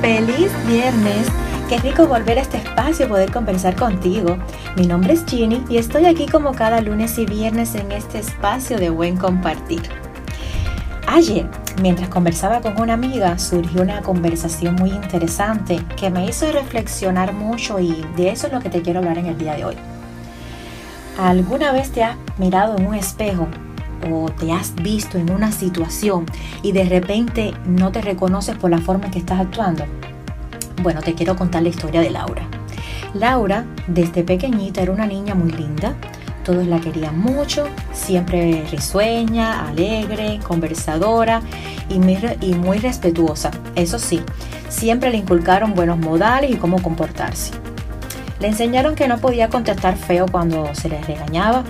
feliz viernes. Qué rico volver a este espacio y poder conversar contigo. Mi nombre es Ginny y estoy aquí como cada lunes y viernes en este espacio de buen compartir. Ayer, mientras conversaba con una amiga, surgió una conversación muy interesante que me hizo reflexionar mucho y de eso es lo que te quiero hablar en el día de hoy. ¿Alguna vez te has mirado en un espejo o te has visto en una situación y de repente no te reconoces por la forma en que estás actuando? Bueno, te quiero contar la historia de Laura. Laura, desde pequeñita, era una niña muy linda. Todos la querían mucho, siempre risueña, alegre, conversadora y muy, y muy respetuosa. Eso sí, siempre le inculcaron buenos modales y cómo comportarse. Le enseñaron que no podía contestar feo cuando se le regañaba,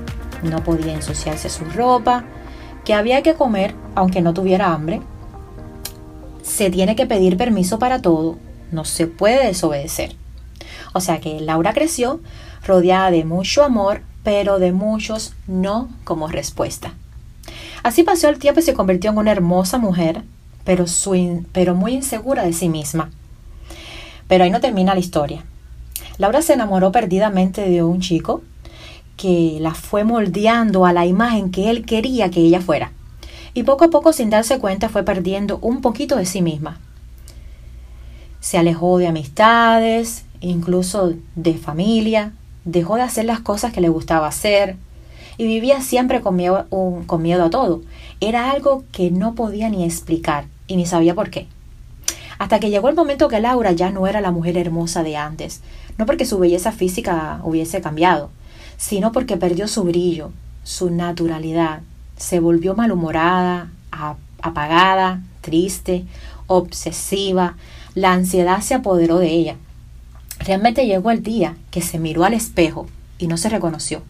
no podía ensuciarse su ropa, que había que comer aunque no tuviera hambre, se tiene que pedir permiso para todo, no se puede desobedecer. O sea que Laura creció rodeada de mucho amor, pero de muchos no como respuesta. Así pasó el tiempo y se convirtió en una hermosa mujer, pero, muy insegura de sí misma. Pero ahí no termina la historia. Laura se enamoró perdidamente de un chico que la fue moldeando a la imagen que él quería que ella fuera. Y poco a poco, sin darse cuenta, fue perdiendo un poquito de sí misma. Se alejó de amistades, incluso de familia, dejó de hacer las cosas que le gustaba hacer y vivía siempre con miedo, con miedo a todo. Era algo que no podía ni explicar y ni sabía por qué. Hasta que llegó el momento que Laura ya no era la mujer hermosa de antes, no porque su belleza física hubiese cambiado, sino porque perdió su brillo, su naturalidad, se volvió malhumorada, apagada, triste, obsesiva, la ansiedad se apoderó de ella. Realmente llegó el día que se miró al espejo y no se reconoció,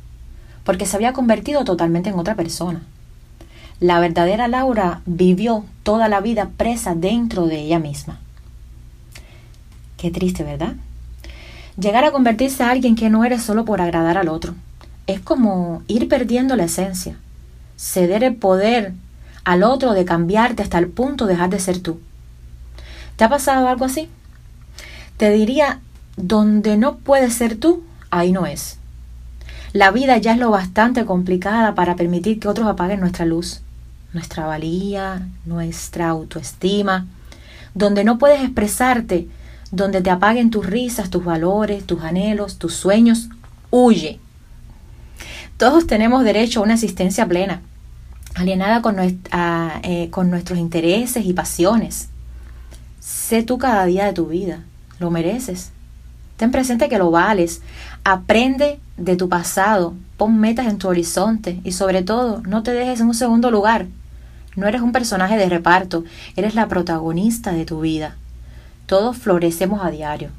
porque se había convertido totalmente en otra persona. La verdadera Laura vivió toda la vida presa dentro de ella misma. Qué triste, ¿verdad? Llegar a convertirse a alguien que no eres solo por agradar al otro. Es como ir perdiendo la esencia, ceder el poder al otro de cambiarte hasta el punto de dejar de ser tú. ¿Te ha pasado algo así? Te diría, donde no puedes ser tú, ahí no es. La vida ya es lo bastante complicada para permitir que otros apaguen nuestra luz, nuestra valía, nuestra autoestima. Donde no puedes expresarte, donde te apaguen tus risas, tus valores, tus anhelos, tus sueños, huye. Todos tenemos derecho a una existencia plena, alienada con, eh, con nuestros intereses y pasiones. Sé tú cada día de tu vida, lo mereces. Ten presente que lo vales. Aprende de tu pasado. Pon metas en tu horizonte. Y sobre todo, no te dejes en un segundo lugar. No eres un personaje de reparto. Eres la protagonista de tu vida. Todos florecemos a diario.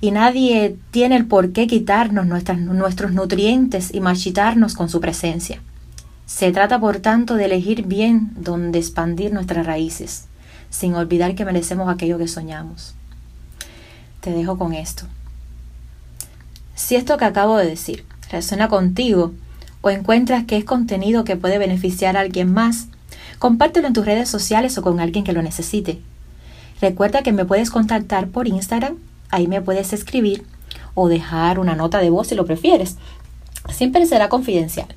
Y nadie tiene el por qué quitarnos nuestros nutrientes y marchitarnos con su presencia. Se trata, por tanto, de elegir bien donde expandir nuestras raíces, sin olvidar que merecemos aquello que soñamos te dejo con esto. Si esto que acabo de decir resuena contigo o encuentras que es contenido que puede beneficiar a alguien más, compártelo en tus redes sociales o con alguien que lo necesite. Recuerda que me puedes contactar por Instagram, ahí me puedes escribir o dejar una nota de voz si lo prefieres. Siempre será confidencial.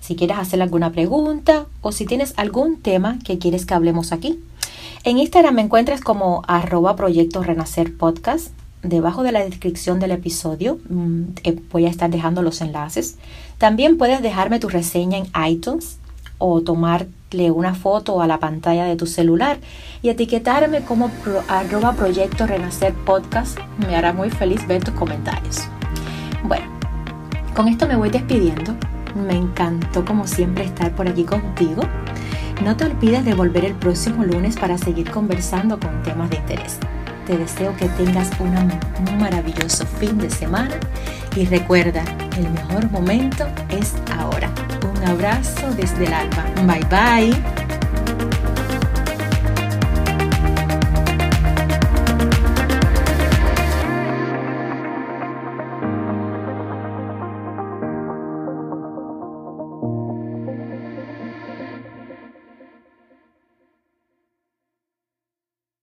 Si quieres hacer alguna pregunta o si tienes algún tema que quieres que hablemos aquí. En Instagram me encuentras como arroba proyecto renacer podcast. Debajo de la descripción del episodio mm, eh, voy a estar dejando los enlaces. También puedes dejarme tu reseña en iTunes o tomarle una foto a la pantalla de tu celular y etiquetarme como arroba proyecto renacer podcast. Me hará muy feliz ver tus comentarios. Bueno, con esto me voy despidiendo. Me encantó como siempre estar por aquí contigo. No te olvides de volver el próximo lunes para seguir conversando con temas de interés. Te deseo que tengas un maravilloso fin de semana y recuerda, el mejor momento es ahora. Un abrazo desde el alma. Bye bye.